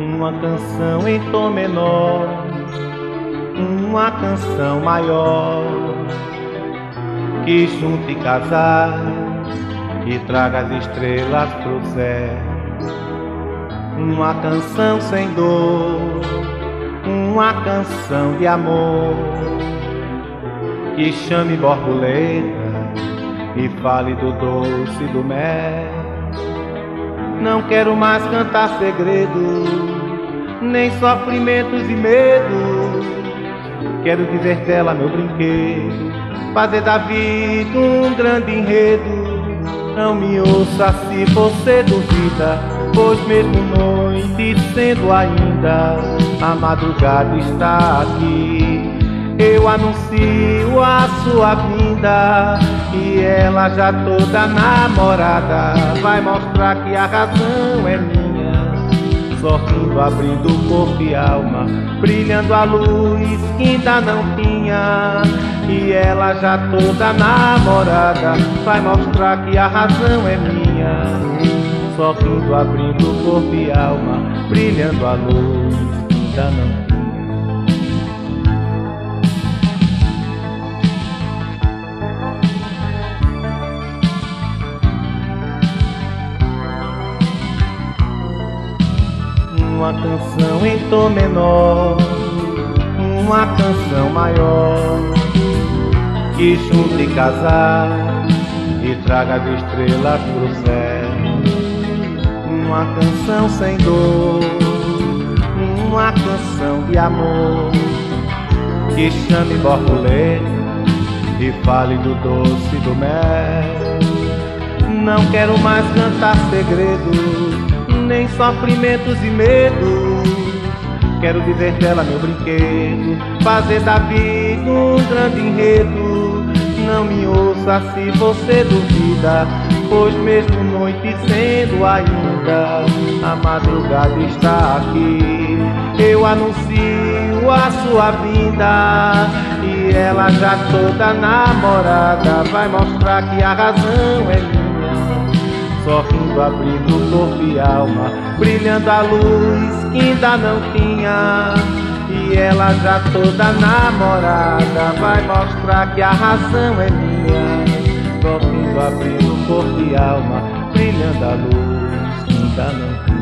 uma canção em tom menor, uma canção maior que junte casar e traga as estrelas pro céu. Uma canção sem dor, uma canção de amor que chame borboleta e fale do doce do mel. Não quero mais cantar segredos, nem sofrimentos e medos. Quero dizer dela meu brinquedo, fazer da vida um grande enredo. Não me ouça se você duvida, pois mesmo noite sendo ainda, a madrugada está aqui. Eu anuncio a sua vinda e ela já toda namorada vai mostrar que a razão é minha. Sorrindo, abrindo corpo e alma, brilhando a luz que ainda não tinha. E ela já toda namorada vai mostrar que a razão é minha. Sorrindo, abrindo corpo e alma, brilhando a luz ainda não uma canção em tom menor, uma canção maior, que junte casar e traga as estrelas pro céu. Uma canção sem dor, uma canção de amor, que chame borboleta e fale do doce do mel. Não quero mais cantar segredos nem sofrimentos e medos. Quero viver dela meu brinquedo, fazer da vida um grande enredo. Não me ouça se você duvida, pois mesmo noite sendo ainda, a madrugada está aqui. Eu anuncio a sua vinda e ela já toda namorada vai mostrar que a razão é minha sorrindo, abrindo corpo e alma, brilhando a luz que ainda não tinha. E ela já toda namorada vai mostrar que a razão é minha. Sorrindo, abrindo corpo e alma, brilhando a luz que ainda não tinha.